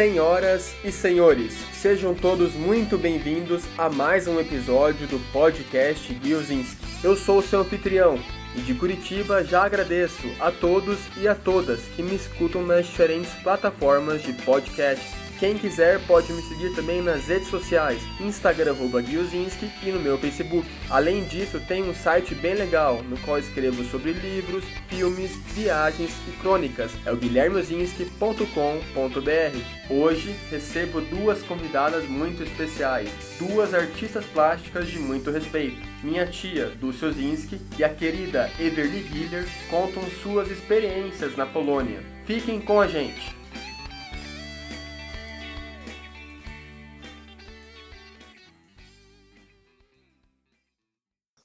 Senhoras e senhores, sejam todos muito bem-vindos a mais um episódio do podcast Gilzinski. Eu sou o seu anfitrião e de Curitiba já agradeço a todos e a todas que me escutam nas diferentes plataformas de podcasts. Quem quiser pode me seguir também nas redes sociais, Instagram Guilzinski e no meu Facebook. Além disso, tem um site bem legal no qual escrevo sobre livros, filmes, viagens e crônicas. É o guilhermeozinski.com.br. Hoje recebo duas convidadas muito especiais, duas artistas plásticas de muito respeito. Minha tia, Dulce Ozinski, e a querida Everly Giller contam suas experiências na Polônia. Fiquem com a gente!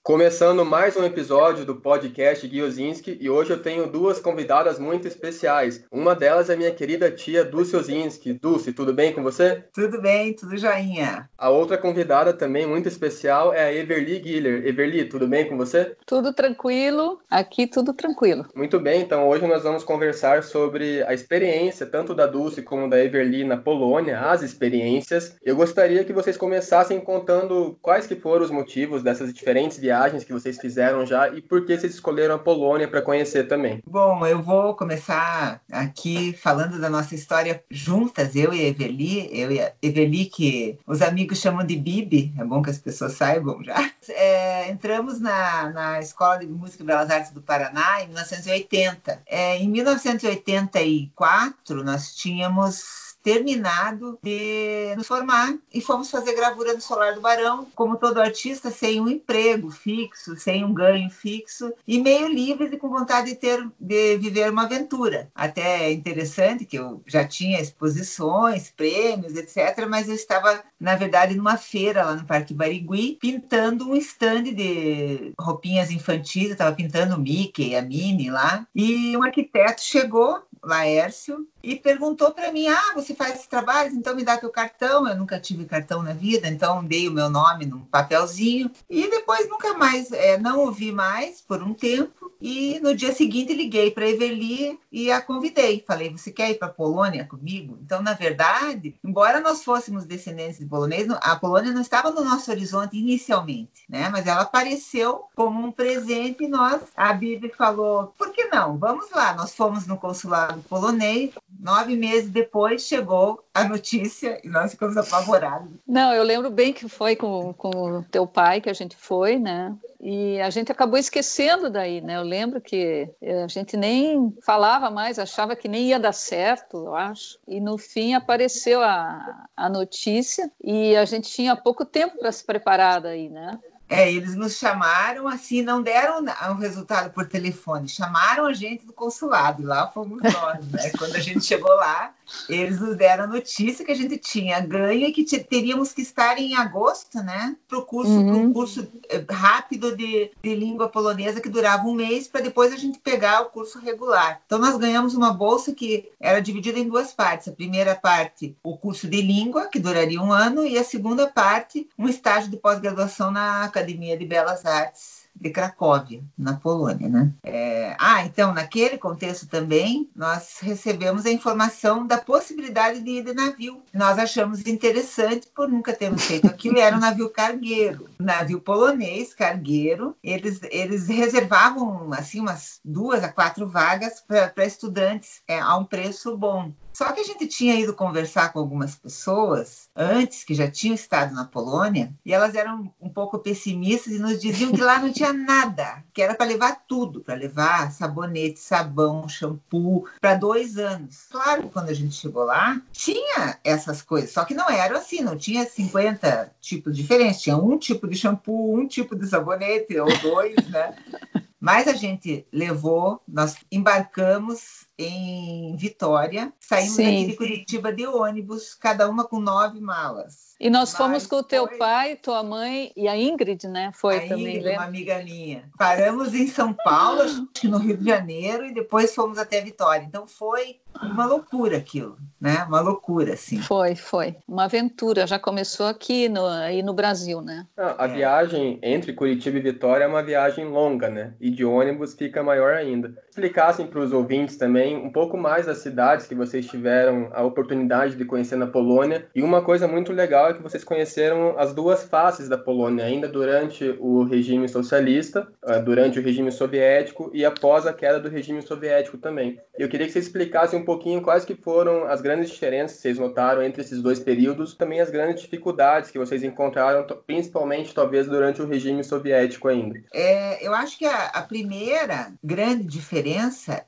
Começando mais um episódio do podcast Guiozinski e hoje eu tenho duas convidadas muito especiais. Uma delas é minha querida tia Dulce Ozinski. Dulce, tudo bem com você? Tudo bem, tudo joinha. A outra convidada também muito especial é a Everly Guiller. Everly, tudo bem com você? Tudo tranquilo, aqui tudo tranquilo. Muito bem, então hoje nós vamos conversar sobre a experiência tanto da Dulce como da Everly na Polônia, as experiências. Eu gostaria que vocês começassem contando quais que foram os motivos dessas diferentes viagens viagens que vocês fizeram já e por que vocês escolheram a Polônia para conhecer também? Bom, eu vou começar aqui falando da nossa história juntas, eu e a Eveli, eu e a Eveli que os amigos chamam de Bibi, é bom que as pessoas saibam já. É, entramos na, na Escola de Música e Belas Artes do Paraná em 1980. É, em 1984, nós tínhamos terminado de nos formar e fomos fazer gravura no Solar do Barão, como todo artista, sem um emprego fixo, sem um ganho fixo e meio livres e com vontade de ter de viver uma aventura. Até é interessante que eu já tinha exposições, prêmios, etc, mas eu estava na verdade numa feira lá no Parque Barigui, pintando um stand de roupinhas infantis, eu estava pintando o Mickey, a Minnie lá, e um arquiteto chegou, Laércio, e perguntou para mim: Ah, você faz esses trabalhos? Então me dá teu cartão. Eu nunca tive cartão na vida, então dei o meu nome num papelzinho. E depois nunca mais, é, não ouvi mais por um tempo. E no dia seguinte liguei para Everly e a convidei. Falei: Você quer ir para a Polônia comigo? Então, na verdade, embora nós fôssemos descendentes de polonês, a Polônia não estava no nosso horizonte inicialmente, né? Mas ela apareceu como um presente e nós, a Bíblia falou: Por que não? Vamos lá. Nós fomos no consulado polonês Nove meses depois chegou a notícia e nós ficamos apavorados. Não, eu lembro bem que foi com, com o teu pai que a gente foi, né? E a gente acabou esquecendo daí, né? Eu lembro que a gente nem falava mais, achava que nem ia dar certo, eu acho. E no fim apareceu a, a notícia e a gente tinha pouco tempo para se preparar daí, né? É, eles nos chamaram assim, não deram um resultado por telefone, chamaram a gente do consulado, lá fomos nós, né? Quando a gente chegou lá, eles nos deram a notícia que a gente tinha ganho e que teríamos que estar em agosto, né? Para o curso, uhum. um curso eh, rápido de, de língua polonesa que durava um mês, para depois a gente pegar o curso regular. Então, nós ganhamos uma bolsa que era dividida em duas partes. A primeira parte, o curso de língua, que duraria um ano, e a segunda parte, um estágio de pós-graduação na Academia de Belas Artes de Cracóvia, na Polônia. Né? É... Ah, então, naquele contexto também, nós recebemos a informação da possibilidade de ir de navio. Nós achamos interessante por nunca termos feito aquilo, era um navio cargueiro, navio polonês cargueiro. Eles, eles reservavam assim umas duas a quatro vagas para estudantes é, a um preço bom. Só que a gente tinha ido conversar com algumas pessoas antes, que já tinham estado na Polônia, e elas eram um pouco pessimistas e nos diziam que lá não tinha nada, que era para levar tudo, para levar sabonete, sabão, shampoo, para dois anos. Claro, quando a gente chegou lá, tinha essas coisas, só que não era assim, não tinha 50 tipos diferentes, tinha um tipo de shampoo, um tipo de sabonete, ou dois, né? Mas a gente levou, nós embarcamos em Vitória. Saímos Sim. daqui de Curitiba de ônibus, cada uma com nove malas. E nós Mas fomos com o teu foi... pai, tua mãe e a Ingrid, né? Foi a também. Ingrid, uma amiga minha. Paramos em São Paulo, no Rio de Janeiro, e depois fomos até Vitória. Então foi uma loucura aquilo, né? Uma loucura, assim. Foi, foi. Uma aventura. Já começou aqui no, aí no Brasil, né? Ah, a é. viagem entre Curitiba e Vitória é uma viagem longa, né? E de ônibus fica maior ainda. Explicassem para os ouvintes também um pouco mais das cidades que vocês tiveram a oportunidade de conhecer na Polônia. E uma coisa muito legal é que vocês conheceram as duas faces da Polônia, ainda durante o regime socialista, eh, durante o regime soviético e após a queda do regime soviético também. Eu queria que você explicasse um pouquinho quais que foram as grandes diferenças que vocês notaram entre esses dois períodos, também as grandes dificuldades que vocês encontraram, principalmente talvez durante o regime soviético ainda. É, eu acho que a, a primeira grande diferença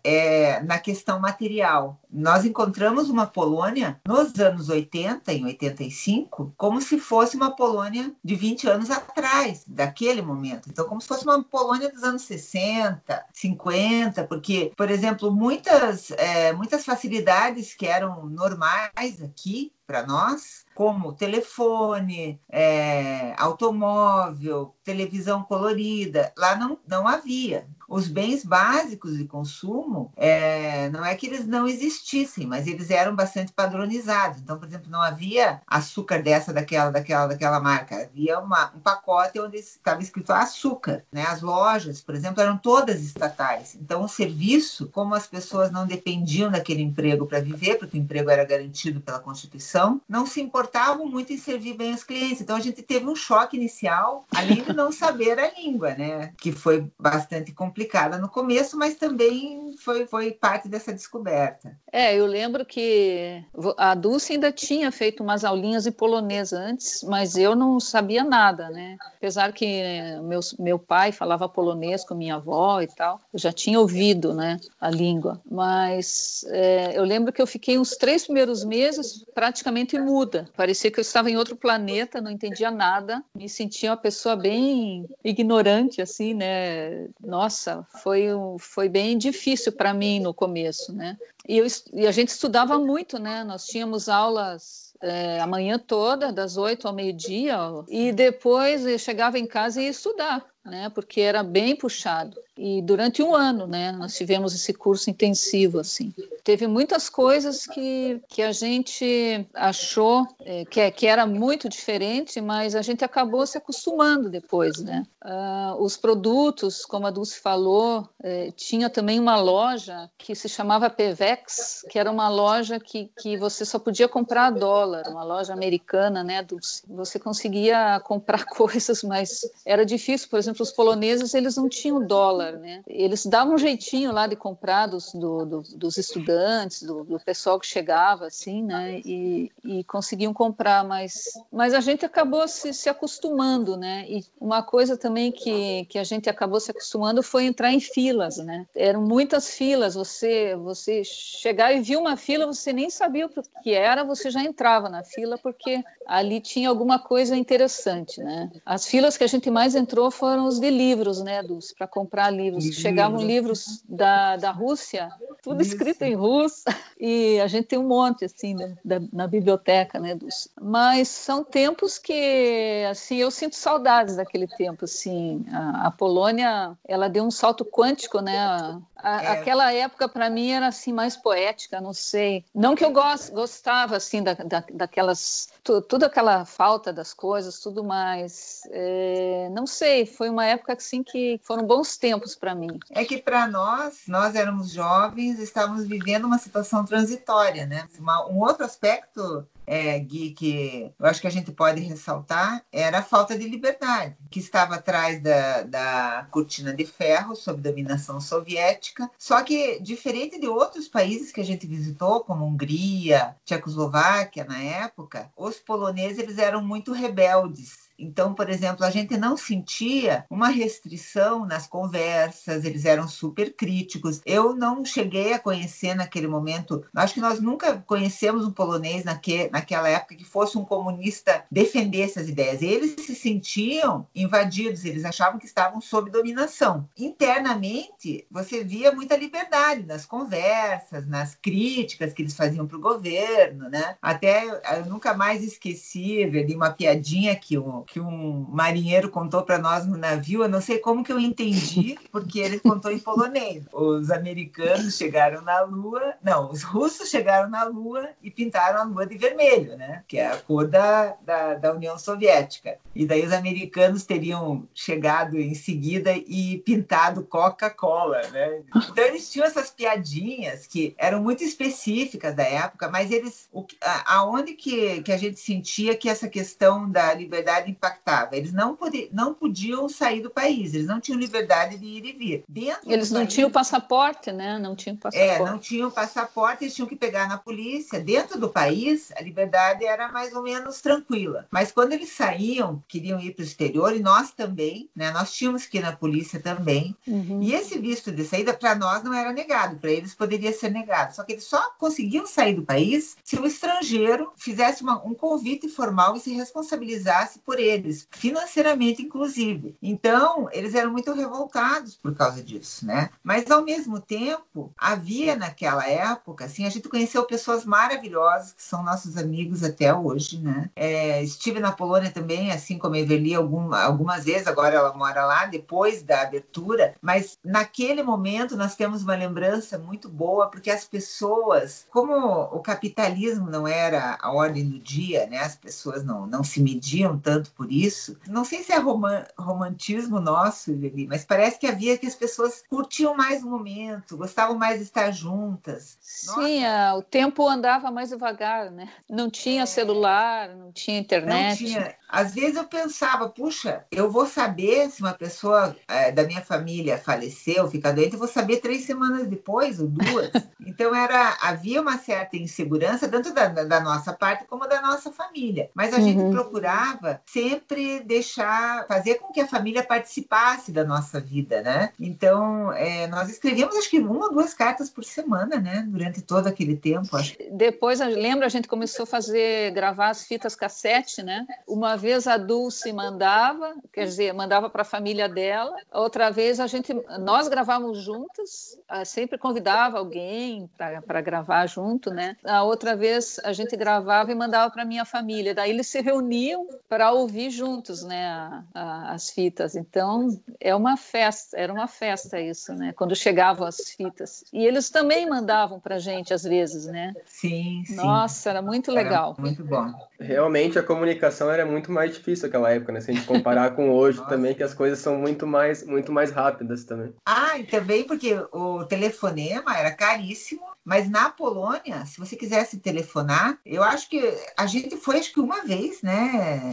é na questão material. Nós encontramos uma Polônia nos anos 80, em 85, como se fosse uma Polônia de 20 anos atrás, daquele momento. Então, como se fosse uma Polônia dos anos 60, 50, porque, por exemplo, muitas, é, muitas facilidades que eram normais aqui para nós, como telefone, é, automóvel, televisão colorida, lá não, não havia os bens básicos de consumo, é, não é que eles não existissem, mas eles eram bastante padronizados. Então, por exemplo, não havia açúcar dessa, daquela, daquela, daquela marca. Havia uma, um pacote onde estava escrito açúcar. Né? As lojas, por exemplo, eram todas estatais. Então, o serviço, como as pessoas não dependiam daquele emprego para viver, porque o emprego era garantido pela Constituição, não se importavam muito em servir bem os clientes. Então, a gente teve um choque inicial, além de não saber a língua, né? que foi bastante complicada no começo, mas também foi, foi parte dessa descoberta. É, eu lembro que a Dulce ainda tinha feito umas aulinhas de polonês antes, mas eu não sabia nada, né? Apesar que meu, meu pai falava polonês com minha avó e tal, eu já tinha ouvido, né, a língua. Mas é, eu lembro que eu fiquei uns três primeiros meses praticamente muda. Parecia que eu estava em outro planeta, não entendia nada, me sentia uma pessoa bem ignorante, assim, né? Nossa, nossa, foi, foi bem difícil para mim no começo, né? E, eu, e a gente estudava muito, né? Nós tínhamos aulas é, a manhã toda, das oito ao meio-dia, e depois eu chegava em casa e ia estudar, né? Porque era bem puxado. E durante um ano, né, nós tivemos esse curso intensivo, assim. Teve muitas coisas que, que a gente achou é, que, que era muito diferente, mas a gente acabou se acostumando depois, né. Uh, os produtos, como a Dulce falou, é, tinha também uma loja que se chamava Pevex, que era uma loja que, que você só podia comprar dólar, uma loja americana, né, Dulce. Você conseguia comprar coisas, mas era difícil. Por exemplo, os poloneses, eles não tinham dólar, né? Eles davam um jeitinho lá de comprar dos, do, do, dos estudantes, do, do, pessoal que chegava, assim, né? E, e, conseguiam comprar, mas, mas a gente acabou se, se acostumando, né? E uma coisa também que, que a gente acabou se acostumando foi entrar em filas, né? Eram muitas filas, você, você chegar e viu uma fila, você nem sabia o que era, você já entrava na fila, porque ali tinha alguma coisa interessante, né? As filas que a gente mais entrou foram os de livros, né, dos para comprar livros. Chegavam livros da, da Rússia, tudo escrito em russo, e a gente tem um monte assim né, da, na biblioteca, né, dos. Mas são tempos que assim eu sinto saudades daquele tempo, assim. A, a Polônia, ela deu um salto quântico, né? A, é. Aquela época para mim era assim mais poética, não sei. Não que eu gost, gostava assim da, da, daquelas tu, tudo aquela falta das coisas, tudo mais. É, não sei, foi uma época assim que foram bons tempos para mim. É que para nós, nós éramos jovens, estávamos vivendo uma situação transitória, né? Um outro aspecto é, Gui, que eu acho que a gente pode ressaltar, era a falta de liberdade, que estava atrás da, da cortina de ferro sob dominação soviética. Só que, diferente de outros países que a gente visitou, como Hungria, Tchecoslováquia na época, os poloneses eles eram muito rebeldes então, por exemplo, a gente não sentia uma restrição nas conversas, eles eram super críticos. Eu não cheguei a conhecer naquele momento, acho que nós nunca conhecemos um polonês naque, naquela época que fosse um comunista defender essas ideias. Eles se sentiam invadidos, eles achavam que estavam sob dominação. Internamente, você via muita liberdade nas conversas, nas críticas que eles faziam para o governo, né? Até eu nunca mais esqueci de uma piadinha que o que um marinheiro contou para nós no navio. Eu não sei como que eu entendi, porque ele contou em polonês. Os americanos chegaram na Lua, não, os russos chegaram na Lua e pintaram a Lua de vermelho, né? Que é a cor da, da, da União Soviética. E daí os americanos teriam chegado em seguida e pintado Coca-Cola, né? Então eles tinham essas piadinhas que eram muito específicas da época, mas eles, o, aonde que, que a gente sentia que essa questão da liberdade impactava? Eles não, podi, não podiam sair do país, eles não tinham liberdade de ir e vir. Dentro eles não país, tinham passaporte, né? Não tinham passaporte. É, não tinham passaporte, eles tinham que pegar na polícia. Dentro do país, a liberdade era mais ou menos tranquila. Mas quando eles saíam, queriam ir para o exterior, e nós também, né? Nós tínhamos que ir na polícia também. Uhum. E esse visto de saída, para nós, não era negado, para eles poderia ser negado. Só que eles só conseguiam sair do país se o estrangeiro fizesse uma, um convite formal e se responsabilizasse por eles, financeiramente, inclusive. Então, eles eram muito revoltados por causa disso, né? Mas, ao mesmo tempo, havia naquela época, assim, a gente conheceu pessoas maravilhosas que são nossos amigos até hoje, né? É, estive na Polônia também, assim como a Everly, alguma, algumas vezes, agora ela mora lá, depois da abertura, mas naquele momento nós temos uma lembrança muito boa, porque as pessoas, como o capitalismo não era a ordem do dia, né? As pessoas não, não se mediam tanto por isso. Não sei se é roman, romantismo nosso, mas parece que havia que as pessoas curtiam mais o momento, gostavam mais de estar juntas. Sim, a, o tempo andava mais devagar, né? Não tinha é... celular, não tinha internet. Não tinha. Às vezes eu pensava, puxa, eu vou saber se uma pessoa é, da minha família faleceu, fica doente, eu vou saber três semanas depois ou duas. Então era havia uma certa insegurança tanto da, da nossa parte como da nossa família. Mas a uhum. gente procurava sempre deixar, fazer com que a família participasse da nossa vida, né? Então é, nós escrevíamos acho que uma ou duas cartas por semana, né? Durante todo aquele tempo. Acho. Depois lembra a gente começou a fazer gravar as fitas cassete, né? Uma vez a Dulce mandava, quer dizer, mandava para a família dela. Outra vez a gente, nós gravávamos juntas, ah, sempre convidava alguém para gravar junto, né? A outra vez a gente gravava e mandava para minha família. Daí eles se reuniam para ouvir juntos, né? A, a, as fitas. Então é uma festa, era uma festa isso, né? Quando chegavam as fitas. E eles também mandavam para gente às vezes, né? Sim, sim. Nossa, era muito legal. Era muito bom. Realmente a comunicação era muito mais difícil naquela época, né? Se a gente comparar com hoje também, que as coisas são muito mais, muito mais rápidas também. Ah, e também porque o telefonema era caríssimo mas na Polônia, se você quisesse telefonar, eu acho que a gente foi acho que uma vez, né?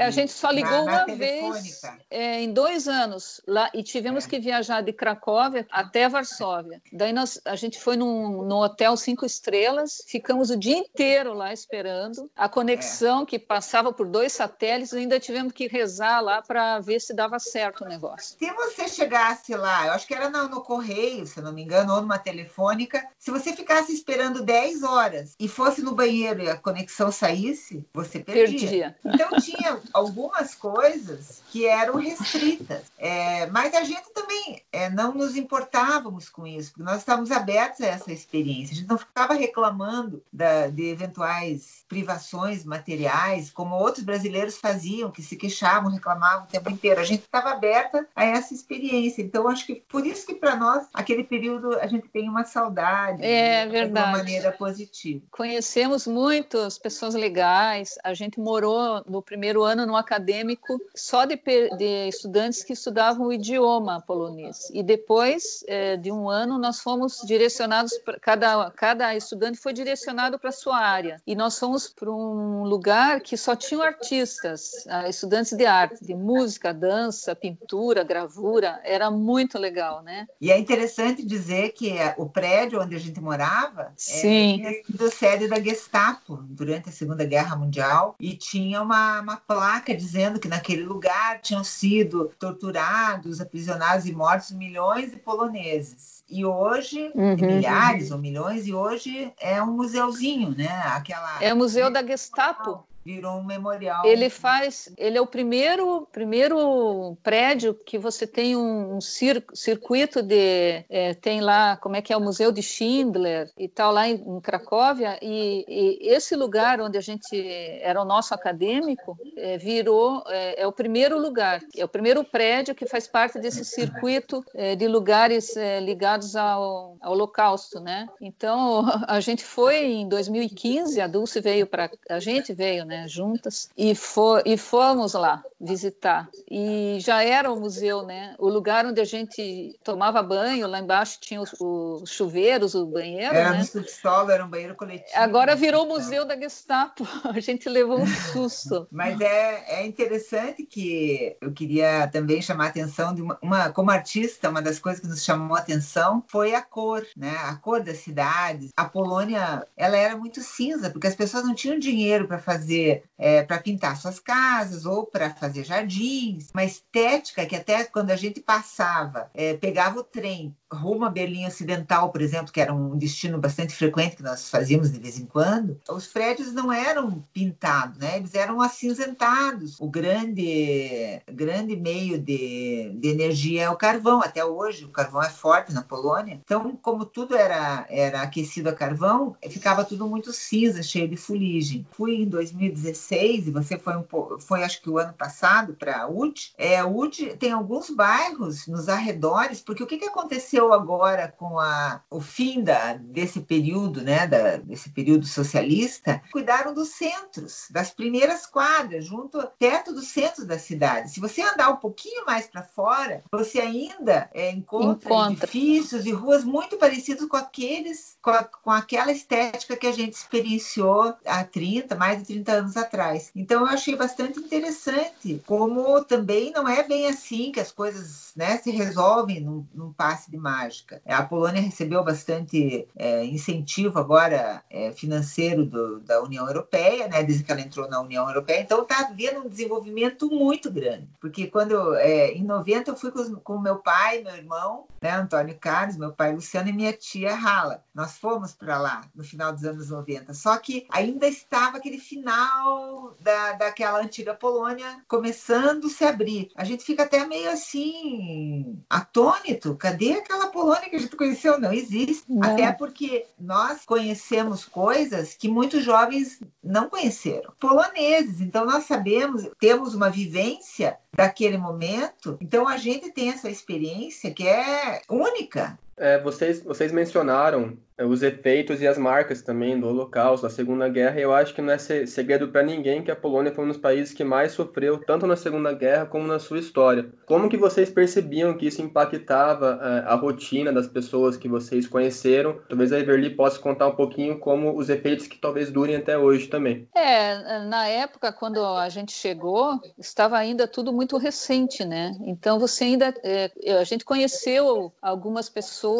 A gente só ligou na, na uma vez é, em dois anos lá e tivemos é. que viajar de Cracóvia até Varsóvia. Daí nós, a gente foi num, num hotel cinco estrelas, ficamos o dia inteiro lá esperando a conexão é. que passava por dois satélites. Ainda tivemos que rezar lá para ver se dava certo o negócio. Se você chegasse lá, eu acho que era no, no correio, se não me engano, ou numa telefônica, se você ficasse esperando 10 horas e fosse no banheiro e a conexão saísse, você perdia. perdia. Então tinha algumas coisas que eram restritas. É, mas a gente também é, não nos importávamos com isso, porque nós estávamos abertos a essa experiência. A gente não ficava reclamando da, de eventuais privações materiais, como outros brasileiros faziam, que se queixavam, reclamavam o tempo inteiro. A gente estava aberta a essa experiência. Então, acho que por isso que para nós, aquele período, a gente tem uma saudade. É, é verdade. De uma maneira positiva. Conhecemos muitas pessoas legais. A gente morou no primeiro ano no acadêmico só de, de estudantes que estudavam o idioma polonês. E depois é, de um ano, nós fomos direcionados, cada, cada estudante foi direcionado para a sua área. E nós fomos para um lugar que só tinham artistas, ah, estudantes de arte, de música, dança, pintura, gravura. Era muito legal, né? E é interessante dizer que é, o prédio onde a gente morava é, Sim. tinha sido sede da Gestapo durante a Segunda Guerra Mundial e tinha uma, uma placa dizendo que naquele lugar tinham sido torturados, aprisionados e mortos milhões de poloneses. E hoje, uhum. milhares ou milhões, e hoje é um museuzinho, né? Aquela... É o museu da Gestapo. Virou um memorial. Ele faz, ele é o primeiro, primeiro prédio que você tem um, um circuito de, é, tem lá, como é que é o Museu de Schindler e tal lá em, em Cracóvia e, e, esse lugar onde a gente era o nosso acadêmico é, virou é, é, o primeiro lugar, é o primeiro prédio que faz parte desse circuito é, de lugares é, ligados ao, ao Holocausto, né? Então a gente foi em 2015, a Dulce veio para a gente veio, né, juntas e, for, e fomos lá visitar. E já era o museu, né? O lugar onde a gente tomava banho, lá embaixo tinha os, os chuveiros, o banheiro. Era né? no subsolo, era um banheiro coletivo. Agora virou o museu da Gestapo. A gente levou um susto. Mas é, é interessante que eu queria também chamar a atenção de uma, uma, como artista, uma das coisas que nos chamou a atenção foi a cor, né? A cor das cidades. A Polônia, ela era muito cinza, porque as pessoas não tinham dinheiro para fazer, é, para pintar suas casas ou para fazer jardins. Uma estética que até quando a gente passava, é, pegava o trem rumo a Berlim Ocidental, por exemplo, que era um destino bastante frequente que nós fazíamos de vez em quando, os prédios não eram pintados, né? Eles eram acinzentados. O grande, grande meio de, de energia é o carvão. Até hoje, o carvão é forte na Polônia. Então, como tudo era, era aquecido a carvão, ficava tudo muito cinza, cheio de fuligem. Fui em 2016 e você foi um foi acho que o ano passado para Ud. É, Ud tem alguns bairros nos arredores, porque o que, que aconteceu agora com a, o fim da, desse período, né, da, desse período socialista? Cuidaram dos centros, das primeiras quadras, junto perto do centro da cidade. Se você andar um pouquinho mais para fora, você ainda é, encontra, encontra, edifícios e ruas muito parecidos com aqueles, com, a, com aquela estética que a gente experienciou há 30, mais de 30 anos atrás. Então eu achei bastante interessante como também não é bem assim que as coisas né, se resolvem num, num passe de mágica. A Polônia recebeu bastante é, incentivo agora é, financeiro do, da União Europeia, né, desde que ela entrou na União Europeia, então está havendo um desenvolvimento muito grande. Porque quando, é, em 90, eu fui com, com meu pai, meu irmão, né, Antônio Carlos, meu pai Luciano e minha tia Rala. Nós fomos para lá no final dos anos 90. Só que ainda estava aquele final da, daquela antiga Polônia começando a se abrir. A gente fica até meio assim, atônito. Cadê aquela Polônia que a gente conheceu? Não existe. Não. Até porque nós conhecemos coisas que muitos jovens não conheceram. Poloneses. Então nós sabemos, temos uma vivência daquele momento. Então a gente tem essa experiência que é única. É, vocês, vocês mencionaram é, os efeitos e as marcas também do Holocausto, da Segunda Guerra. Eu acho que não é segredo para ninguém que a Polônia foi um dos países que mais sofreu tanto na Segunda Guerra como na sua história. Como que vocês percebiam que isso impactava é, a rotina das pessoas que vocês conheceram? Talvez a Everly possa contar um pouquinho como os efeitos que talvez durem até hoje também. É, na época quando a gente chegou, estava ainda tudo muito recente, né? Então você ainda é, a gente conheceu algumas pessoas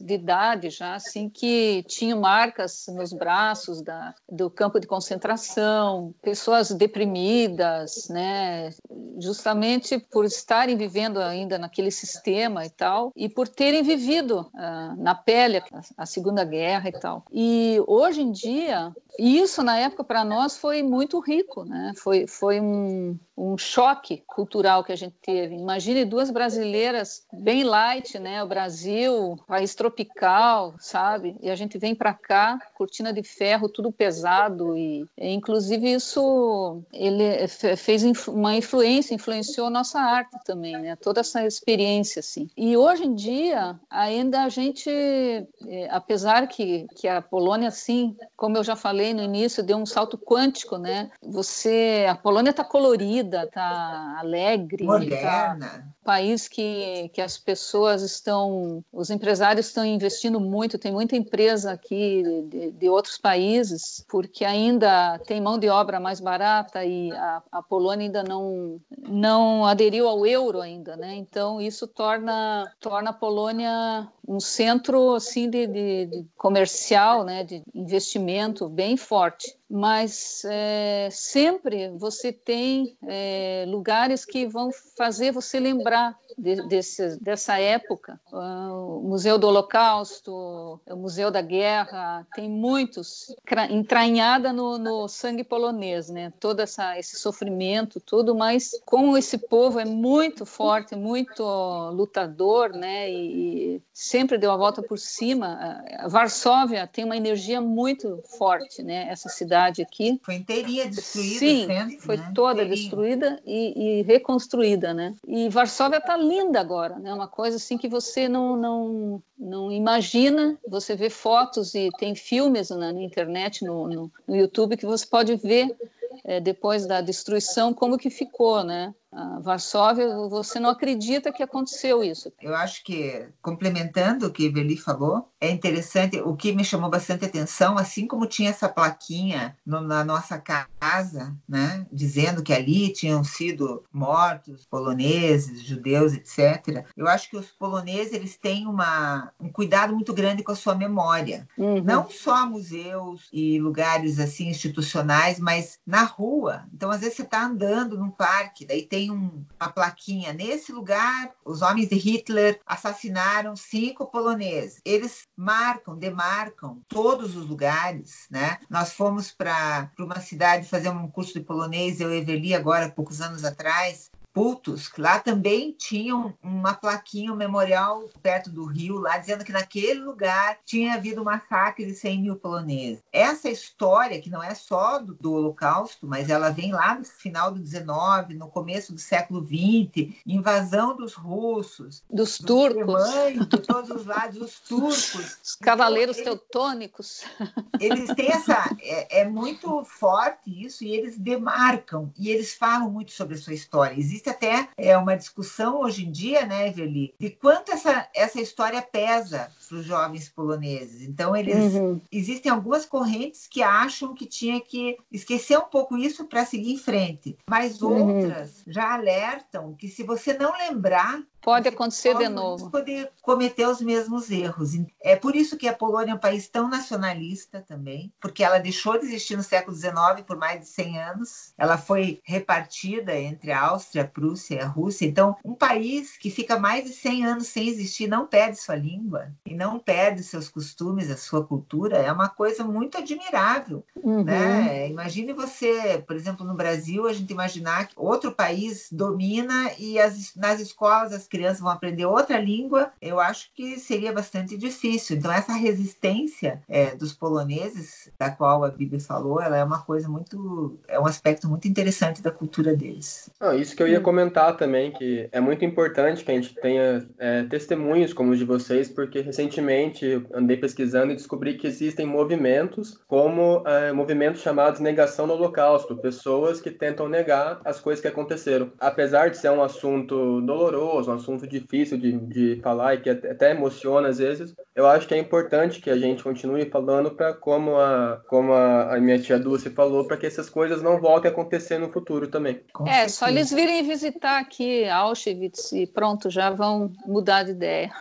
de idade já assim que tinham marcas nos braços da, do campo de concentração, pessoas deprimidas, né, justamente por estarem vivendo ainda naquele sistema e tal, e por terem vivido uh, na pele a, a Segunda Guerra e tal. E hoje em dia, isso na época para nós foi muito rico, né? Foi, foi um, um choque cultural que a gente teve. Imagine duas brasileiras bem light, né? O Brasil, país tropical, sabe? E a gente vem para cá, cortina de ferro, tudo pesado e, inclusive, isso ele fez uma influência, influenciou nossa arte também, né? Toda essa experiência, assim. E hoje em dia, ainda a gente, é, apesar que, que a Polônia, assim, como eu já falei no início, deu um salto quântico, né? Você, a Polônia está colorida, vida, tá alegre, moderna. Tá país que, que as pessoas estão, os empresários estão investindo muito, tem muita empresa aqui de, de outros países, porque ainda tem mão de obra mais barata e a, a Polônia ainda não, não aderiu ao euro ainda, né? Então isso torna, torna a Polônia um centro assim de, de, de comercial, né? De investimento bem forte mas é, sempre você tem é, lugares que vão fazer você lembrar de, desse, dessa época. O Museu do Holocausto, o Museu da Guerra, tem muitos entranhada no, no sangue polonês, né? Todo essa, esse sofrimento, tudo, mas como esse povo é muito forte, muito lutador, né? E, e sempre deu a volta por cima. A Varsóvia tem uma energia muito forte, né? Essa cidade aqui. Foi inteirinha destruída. Sim, sempre, foi né? toda inteirinha. destruída e, e, reconstruída, né? E Varsóvia está linda agora, né? Uma coisa assim que você não, não, não imagina. Você vê fotos e tem filmes na, na internet, no, no, no YouTube, que você pode ver é, depois da destruição, como que ficou, né? A Varsóvia, você não acredita que aconteceu isso. Eu acho que, complementando o que Eveli falou, é interessante, o que me chamou bastante atenção, assim como tinha essa plaquinha no, na nossa casa, né, dizendo que ali tinham sido mortos poloneses, judeus, etc. Eu acho que os poloneses eles têm uma, um cuidado muito grande com a sua memória. Uhum. Não só museus e lugares assim institucionais, mas na rua. Então, às vezes você está andando num parque, daí tem tem um, uma plaquinha. Nesse lugar, os homens de Hitler assassinaram cinco poloneses. Eles marcam, demarcam todos os lugares, né? Nós fomos para uma cidade fazer um curso de polonês, eu e Eveli, agora, poucos anos atrás, Putos, lá também tinham uma plaquinha, um memorial perto do rio, lá dizendo que naquele lugar tinha havido um massacre de 100 mil poloneses. Essa história, que não é só do, do Holocausto, mas ela vem lá no final do 19, no começo do século 20, invasão dos russos, dos, dos turcos, de todos os lados, os turcos, os cavaleiros então, teutônicos. Eles têm essa, é, é muito forte isso e eles demarcam e eles falam muito sobre a sua história. Existe existe até é, uma discussão hoje em dia, né, Eveli, de quanto essa, essa história pesa para os jovens poloneses. Então, eles uhum. existem algumas correntes que acham que tinha que esquecer um pouco isso para seguir em frente, mas uhum. outras já alertam que se você não lembrar Pode acontecer de novo. Poder cometer os mesmos erros. É por isso que a Polônia é um país tão nacionalista também, porque ela deixou de existir no século XIX por mais de 100 anos. Ela foi repartida entre a Áustria, a Prússia e a Rússia. Então, um país que fica mais de 100 anos sem existir não perde sua língua e não perde seus costumes, a sua cultura. É uma coisa muito admirável. Uhum. Né? Imagine você, por exemplo, no Brasil, a gente imaginar que outro país domina e as, nas escolas as crianças vão aprender outra língua, eu acho que seria bastante difícil. Então, essa resistência é, dos poloneses, da qual a Bíblia falou, ela é uma coisa muito. é um aspecto muito interessante da cultura deles. Ah, isso que eu ia comentar também, que é muito importante que a gente tenha é, testemunhos como os de vocês, porque recentemente andei pesquisando e descobri que existem movimentos, como é, movimentos chamados negação do Holocausto, pessoas que tentam negar as coisas que aconteceram. Apesar de ser um assunto doloroso, um assunto difícil de, de falar e que até emociona às vezes, eu acho que é importante que a gente continue falando para como a como a, a, minha tia Dulce falou, para que essas coisas não voltem a acontecer no futuro também. Com é, certeza. só eles virem visitar aqui Auschwitz e pronto, já vão mudar de ideia.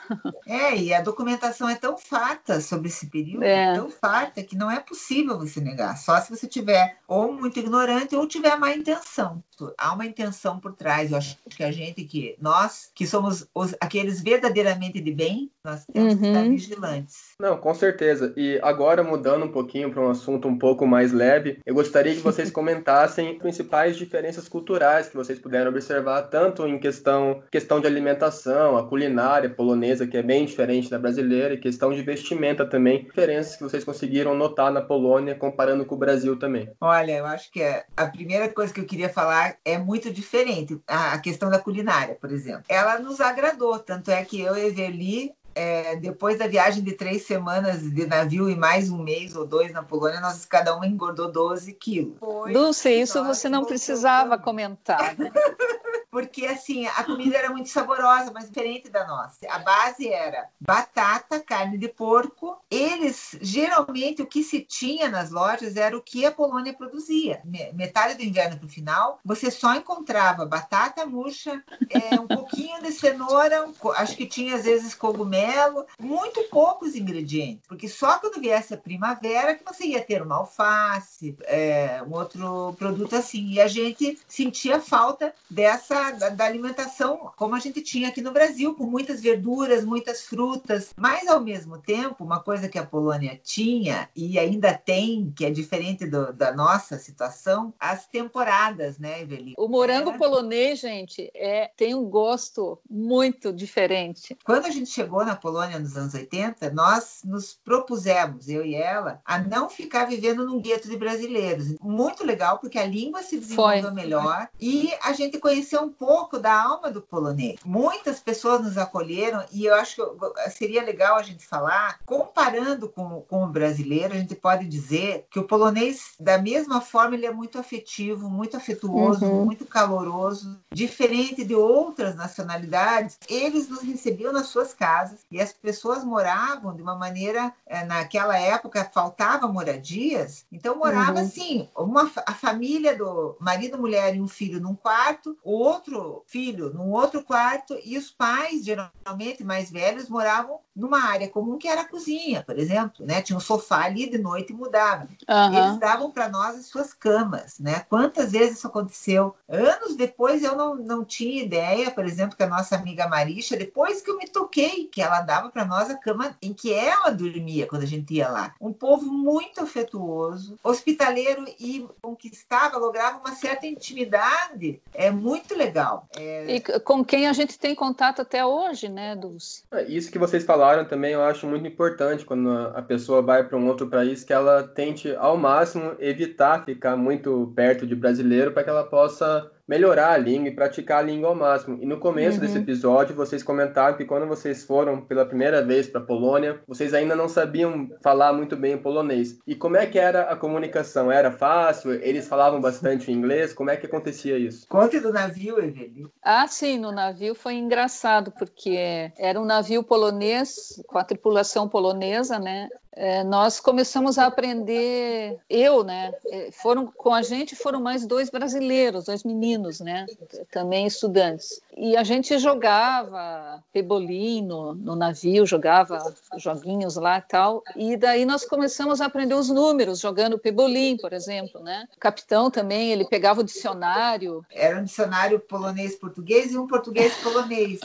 É, e a documentação é tão farta sobre esse período, é. tão farta que não é possível você negar, só se você tiver ou muito ignorante ou tiver má intenção. Há uma intenção por trás. Eu acho que a gente que nós que somos os, aqueles verdadeiramente de bem, nós temos uhum. que estar vigilantes. Não, com certeza. E agora, mudando um pouquinho para um assunto um pouco mais leve, eu gostaria que vocês comentassem principais diferenças culturais que vocês puderam observar, tanto em questão, questão de alimentação, a culinária polonesa, que é bem diferente da brasileira, e questão de vestimenta também, diferenças que vocês conseguiram notar na Polônia, comparando com o Brasil também. Olha, eu acho que é, a primeira coisa que eu queria falar é muito diferente. A, questão da culinária, por exemplo. Ela nos agradou, tanto é que eu e Eveli é, depois da viagem de três semanas de navio e mais um mês ou dois na Polônia, nós cada uma engordou 12 quilos. Dulce, isso você não precisava comentar. Né? Porque assim, a comida era muito saborosa, mas diferente da nossa. A base era batata, carne de porco. Eles, geralmente, o que se tinha nas lojas era o que a Polônia produzia. Metade do inverno para o final, você só encontrava batata murcha, é, um pouquinho de cenoura, acho que tinha às vezes cogumelo cogumelo, muito poucos ingredientes, porque só quando viesse a primavera que você ia ter uma alface, é, um outro produto assim. E a gente sentia falta dessa da, da, da, alimentação como a gente tinha aqui no Brasil, com muitas verduras, muitas frutas. Mas, ao mesmo tempo, uma coisa que a Polônia tinha e ainda tem, que é diferente do, da nossa situação, as temporadas, né, Evelyn? O morango é... polonês, gente, é, tem um gosto muito diferente. Quando a gente chegou na Polônia nos anos 80, nós nos propusemos, eu e ela, a não ficar vivendo num gueto de brasileiros. Muito legal, porque a língua se desenvolveu melhor e a gente conheceu um pouco da alma do polonês. Muitas pessoas nos acolheram e eu acho que seria legal a gente falar, comparando com, com o brasileiro, a gente pode dizer que o polonês, da mesma forma, ele é muito afetivo, muito afetuoso, uhum. muito caloroso, diferente de outras nacionalidades. Eles nos recebiam nas suas casas e as pessoas moravam de uma maneira, eh, naquela época faltava moradias, então morava uhum. assim, uma, a família do marido, mulher e um filho num quarto, o outro filho num outro quarto e os pais, geralmente mais velhos, moravam numa área comum que era a cozinha, por exemplo, né? Tinha um sofá ali de noite e mudava. Uhum. Eles davam para nós as suas camas, né? Quantas vezes isso aconteceu? Anos depois eu não, não tinha ideia, por exemplo, que a nossa amiga Marisha, depois que eu me toquei, que ela dava para nós a cama em que ela dormia quando a gente ia lá. Um povo muito afetuoso, hospitaleiro e conquistava, lograva uma certa intimidade. É muito legal. É... E com quem a gente tem contato até hoje, né, Dulce? É isso que vocês falaram falaram também, eu acho muito importante quando a pessoa vai para um outro país que ela tente ao máximo evitar ficar muito perto de brasileiro para que ela possa melhorar a língua e praticar a língua ao máximo. E no começo uhum. desse episódio, vocês comentaram que quando vocês foram pela primeira vez para a Polônia, vocês ainda não sabiam falar muito bem o polonês. E como é que era a comunicação? Era fácil? Eles falavam bastante inglês? Como é que acontecia isso? Conte do navio, Evelyn. Ah, sim, no navio foi engraçado, porque era um navio polonês, com a tripulação polonesa, né? É, nós começamos a aprender, eu, né? É, foram com a gente foram mais dois brasileiros, dois meninos, né? Também estudantes. E a gente jogava pebolim no, no navio, jogava joguinhos lá e tal. E daí nós começamos a aprender os números, jogando pebolim, por exemplo, né? O capitão também, ele pegava o dicionário. Era um dicionário polonês-português e um português-polonês.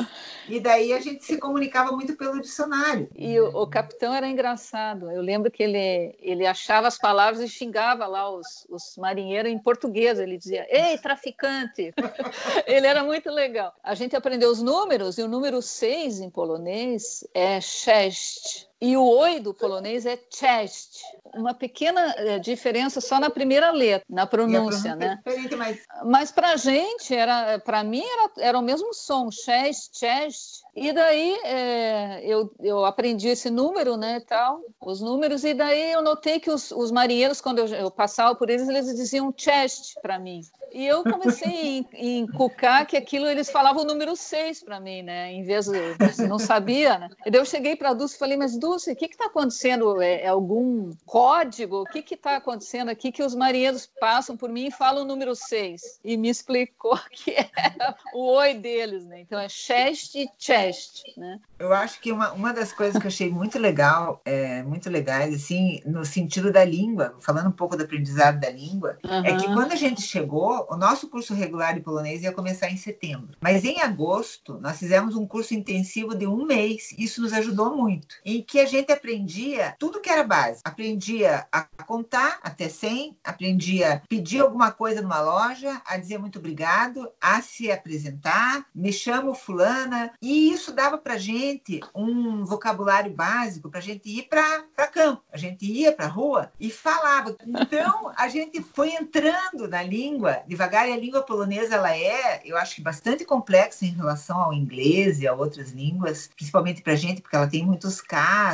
e daí a gente se comunicava muito pelo dicionário. E o, o capitão era engraçado Eu lembro que ele, ele achava as palavras e xingava lá os, os marinheiros em português. Ele dizia, ei, traficante! ele era muito legal. A gente aprendeu os números, e o número 6 em polonês é sześć. E o oi do polonês é chest. Uma pequena eh, diferença só na primeira letra, na pronúncia, né? É mas mas para a gente, era, para mim, era, era o mesmo som, chest, chest. E daí é, eu, eu aprendi esse número, né, tal, os números, e daí eu notei que os, os marinheiros, quando eu, eu passava por eles, eles diziam chest para mim. E eu comecei a encucar que aquilo eles falavam o número 6 para mim, né? Em vez de. Não sabia, né? E daí eu cheguei para a Dulce e falei, mas O que está acontecendo? É, é, algum código? O que está acontecendo aqui que os marinheiros passam por mim e falam o número 6? E me explicou que era o oi deles, né? Então é chest e chest, né? Eu acho que uma, uma das coisas que eu achei muito legal, é, muito legais, assim, no sentido da língua, falando um pouco do aprendizado da língua, uhum. é que quando a gente chegou, o nosso curso regular de polonês ia começar em setembro. Mas em agosto, nós fizemos um curso intensivo de um mês. Isso nos ajudou muito. Em que a gente aprendia tudo que era base. Aprendia a contar até 100, aprendia a pedir alguma coisa numa loja, a dizer muito obrigado, a se apresentar, me chamo fulana. E isso dava para gente um vocabulário básico para a gente ir para campo. A gente ia para rua e falava. Então, a gente foi entrando na língua devagar. E a língua polonesa, ela é, eu acho que bastante complexa em relação ao inglês e a outras línguas, principalmente para a gente, porque ela tem muitos casos.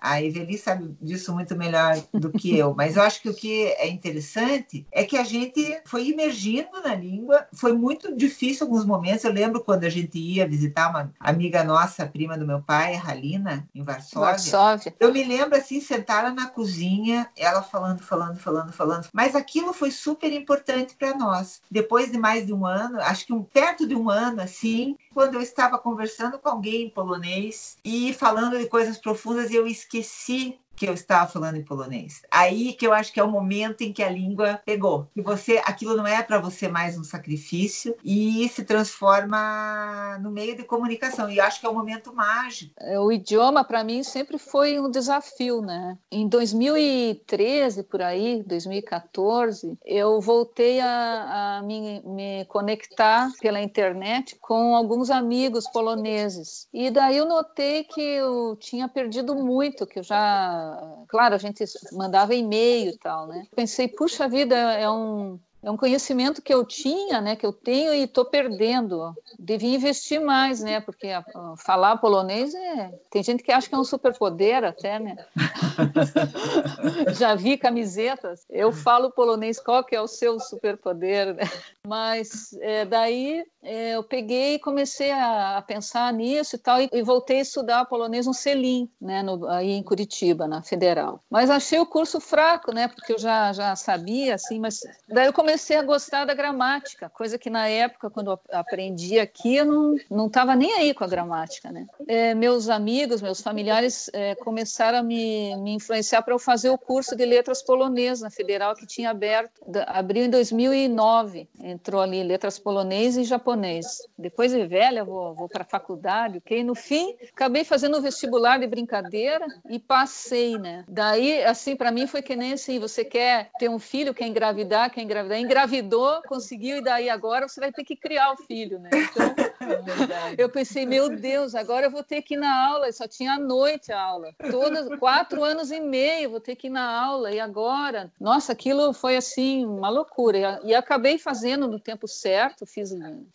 A Eveli sabe disso muito melhor do que eu, mas eu acho que o que é interessante é que a gente foi imergindo na língua. Foi muito difícil alguns momentos. Eu lembro quando a gente ia visitar uma amiga nossa, prima do meu pai, Halina, em Varsóvia. Varsóvia. Eu me lembro assim, sentada na cozinha, ela falando, falando, falando, falando. Mas aquilo foi super importante para nós nós. Depois de mais de um ano, acho que um, perto de um ano, assim, quando eu estava conversando com alguém em polonês e falando de coisas profundas, eu esqueci que eu estava falando em polonês. Aí que eu acho que é o momento em que a língua pegou. Que você, aquilo não é para você mais um sacrifício e se transforma no meio de comunicação. E eu acho que é um momento mágico. É, o idioma para mim sempre foi um desafio, né? Em 2013 por aí, 2014, eu voltei a, a me, me conectar pela internet com alguns amigos poloneses. E daí eu notei que eu tinha perdido muito, que eu já, claro, a gente mandava e-mail e tal, né? Pensei, puxa vida, é um é um conhecimento que eu tinha, né, que eu tenho e estou perdendo. Devia investir mais, né, porque a, a, falar polonês é... Tem gente que acha que é um superpoder até, né? Já vi camisetas. Eu falo polonês, qual que é o seu superpoder? Né? Mas é, daí eu peguei e comecei a, a, pensar nisso e tal, e, e, voltei a estudar polonês no Selim, né, no, aí em Curitiba, na Federal. Mas achei o curso fraco, né, porque eu já, já sabia, assim, mas daí eu comecei a gostar da gramática, coisa que na época, quando eu aprendi aqui, eu não estava nem aí com a gramática, né. É, meus amigos, meus familiares é, começaram a me, me influenciar para eu fazer o curso de letras polonês na Federal, que tinha aberto, abriu em 2009, entrou ali letras polonês e japonês japonês. Depois de velha, vou, vou para a faculdade, ok? No fim, acabei fazendo o vestibular de brincadeira e passei, né? Daí, assim, para mim foi que nem assim, você quer ter um filho, quer engravidar, quer engravidar, engravidou, conseguiu, e daí agora você vai ter que criar o filho, né? Então, é eu pensei, meu Deus, agora eu vou ter que ir na aula, só tinha à noite a aula. Todas, quatro anos e meio, vou ter que ir na aula, e agora? Nossa, aquilo foi, assim, uma loucura. E, e acabei fazendo no tempo certo, fiz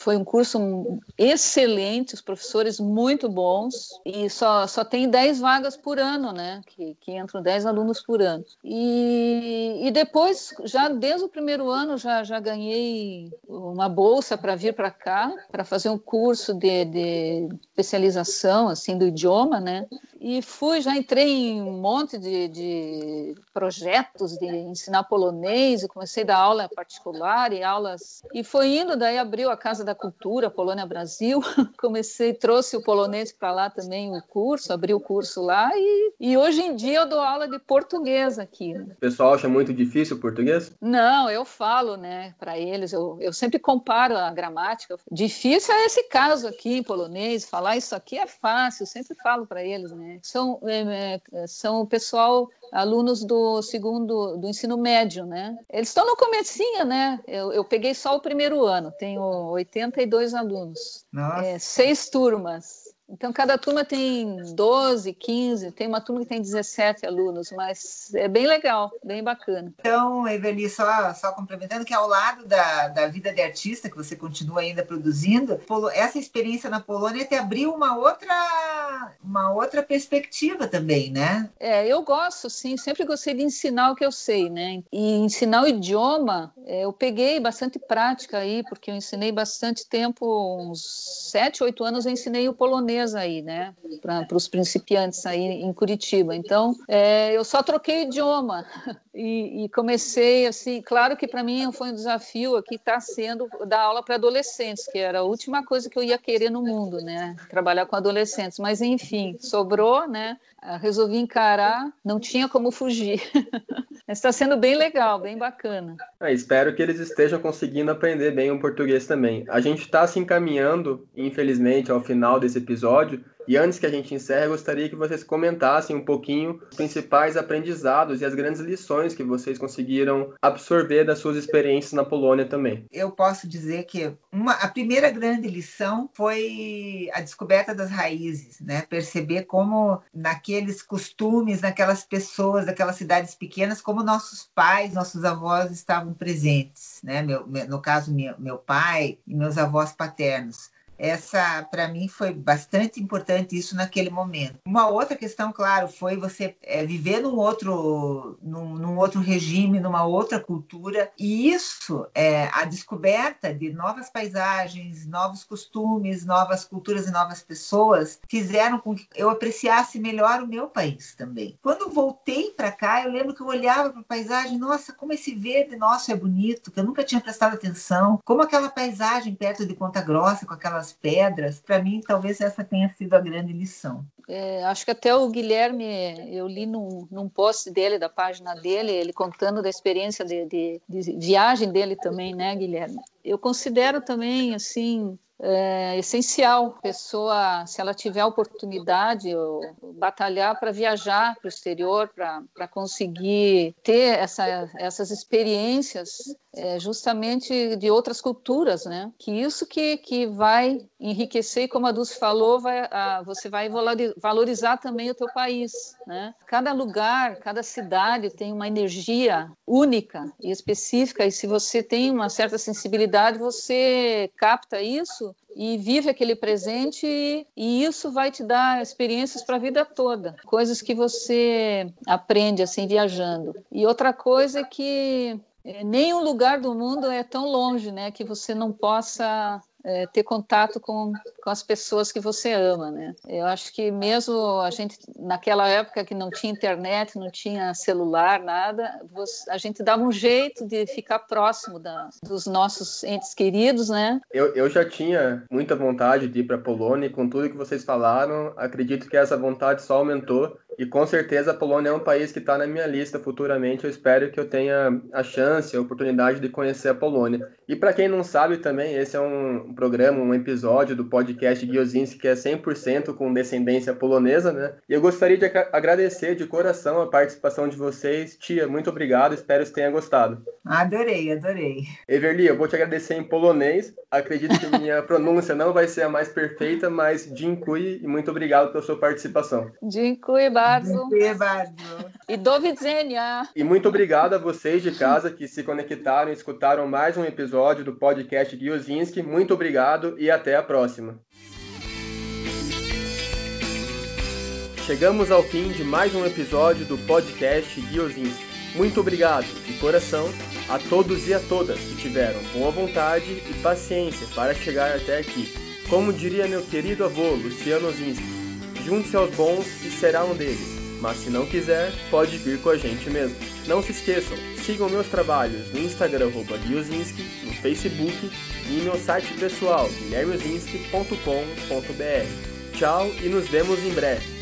foi um curso excelente, os professores muito bons, e só, só tem 10 vagas por ano, né? Que, que entram 10 alunos por ano. E, e depois, já desde o primeiro ano, já, já ganhei uma bolsa para vir para cá, para fazer um curso de, de especialização, assim, do idioma, né? E fui, já entrei em um monte de, de projetos de ensinar polonês, e comecei a dar aula particular e aulas. E foi indo, daí abriu a Casa da Cultura, Polônia Brasil. Comecei, trouxe o polonês para lá também, o curso, abri o curso lá. E, e hoje em dia eu dou aula de português aqui. Né? O pessoal acha muito difícil o português? Não, eu falo, né, para eles. Eu, eu sempre comparo a gramática. Difícil é esse caso aqui em polonês, falar isso aqui é fácil, eu sempre falo para eles, né? São, é, é, são o pessoal alunos do segundo do ensino médio, né? Eles estão no comecinho, né? Eu, eu, peguei só o primeiro ano, tenho 82 alunos, é, seis turmas. Então, cada turma tem 12, 15, tem uma turma que tem 17 alunos, mas é bem legal, bem bacana. Então, Eveli, só, só complementando que ao lado da, da vida de artista, que você continua ainda produzindo, essa experiência na Polônia te abriu uma outra, uma outra perspectiva também, né? É, eu gosto, sim, sempre gostei de ensinar o que eu sei, né? E ensinar o idioma, é, eu peguei bastante prática aí, porque eu ensinei bastante tempo, uns 7, 8 anos eu ensinei o polonês aí, né, para os principiantes aí em Curitiba. Então, é, eu só troquei idioma e, e comecei assim. Claro que para mim foi um desafio aqui está sendo dar aula para adolescentes, que era a última coisa que eu ia querer no mundo, né, trabalhar com adolescentes. Mas enfim, sobrou, né? Resolvi encarar, não tinha como fugir. Está sendo bem legal, bem bacana. É, espero que eles estejam conseguindo aprender bem o português também. A gente está se encaminhando, infelizmente, ao final desse episódio, e antes que a gente encerre, gostaria que vocês comentassem um pouquinho os principais aprendizados e as grandes lições que vocês conseguiram absorver das suas experiências na Polônia também. Eu posso dizer que uma, a primeira grande lição foi a descoberta das raízes, né? Perceber como naqueles costumes, naquelas pessoas, daquelas cidades pequenas, como nossos pais, nossos avós estavam presentes, né? Meu, no caso, meu, meu pai e meus avós paternos. Essa, para mim, foi bastante importante isso naquele momento. Uma outra questão, claro, foi você é, viver num outro, num, num, outro regime, numa outra cultura, e isso, é, a descoberta de novas paisagens, novos costumes, novas culturas e novas pessoas, fizeram com que eu apreciasse melhor o meu país também. Quando voltei para cá, eu lembro que eu olhava para a paisagem, nossa, como esse verde nosso é bonito, que eu nunca tinha prestado atenção, como aquela paisagem perto de Ponta Grossa, com aquelas aquelas pedras, para mim talvez essa tenha sido a grande lição. É, acho que até o Guilherme, eu li num, num post dele, da página dele, ele contando da experiência de, de, de viagem dele também, né, Guilherme? Eu considero também, assim, é essencial. A pessoa, se ela tiver a oportunidade, batalhar para viajar para o exterior, para conseguir ter essa, essas experiências é, justamente de outras culturas, né? Que isso que, que vai enriquecer, como a Dulce falou, vai, a, você vai valorizar também o teu país, né? Cada lugar, cada cidade tem uma energia única e específica, e se você tem uma certa sensibilidade, você capta isso e vive aquele presente e, e isso vai te dar experiências para a vida toda, coisas que você aprende assim viajando. E outra coisa é que é, nenhum lugar do mundo é tão longe, né, que você não possa é, ter contato com, com as pessoas que você ama, né? Eu acho que mesmo a gente, naquela época que não tinha internet, não tinha celular, nada, você, a gente dava um jeito de ficar próximo da, dos nossos entes queridos, né? Eu, eu já tinha muita vontade de ir para a Polônia e com tudo que vocês falaram, acredito que essa vontade só aumentou e com certeza a Polônia é um país que está na minha lista futuramente. Eu espero que eu tenha a chance, a oportunidade de conhecer a Polônia. E para quem não sabe também, esse é um programa, um episódio do podcast Giozinski que é 100% com descendência polonesa, né? E eu gostaria de agradecer de coração a participação de vocês. Tia, muito obrigado. Espero que tenha gostado. Adorei, adorei. Everly, eu vou te agradecer em polonês. Acredito que minha pronúncia não vai ser a mais perfeita, mas dziękuję e muito obrigado pela sua participação. Dziękuję E do widzenia. E muito obrigado a vocês de casa que se conectaram e escutaram mais um episódio do podcast Giozinski. Muito obrigado e até a próxima. Chegamos ao fim de mais um episódio do podcast Giozinski. Muito obrigado, de coração, a todos e a todas que tiveram boa vontade e paciência para chegar até aqui. Como diria meu querido avô Luciano Zinski, junte-se aos bons e será um deles. Mas se não quiser, pode vir com a gente mesmo. Não se esqueçam, sigam meus trabalhos no Instagram Guilzinski, no Facebook e meu site pessoal guilhermezinski.com.br. Tchau e nos vemos em breve.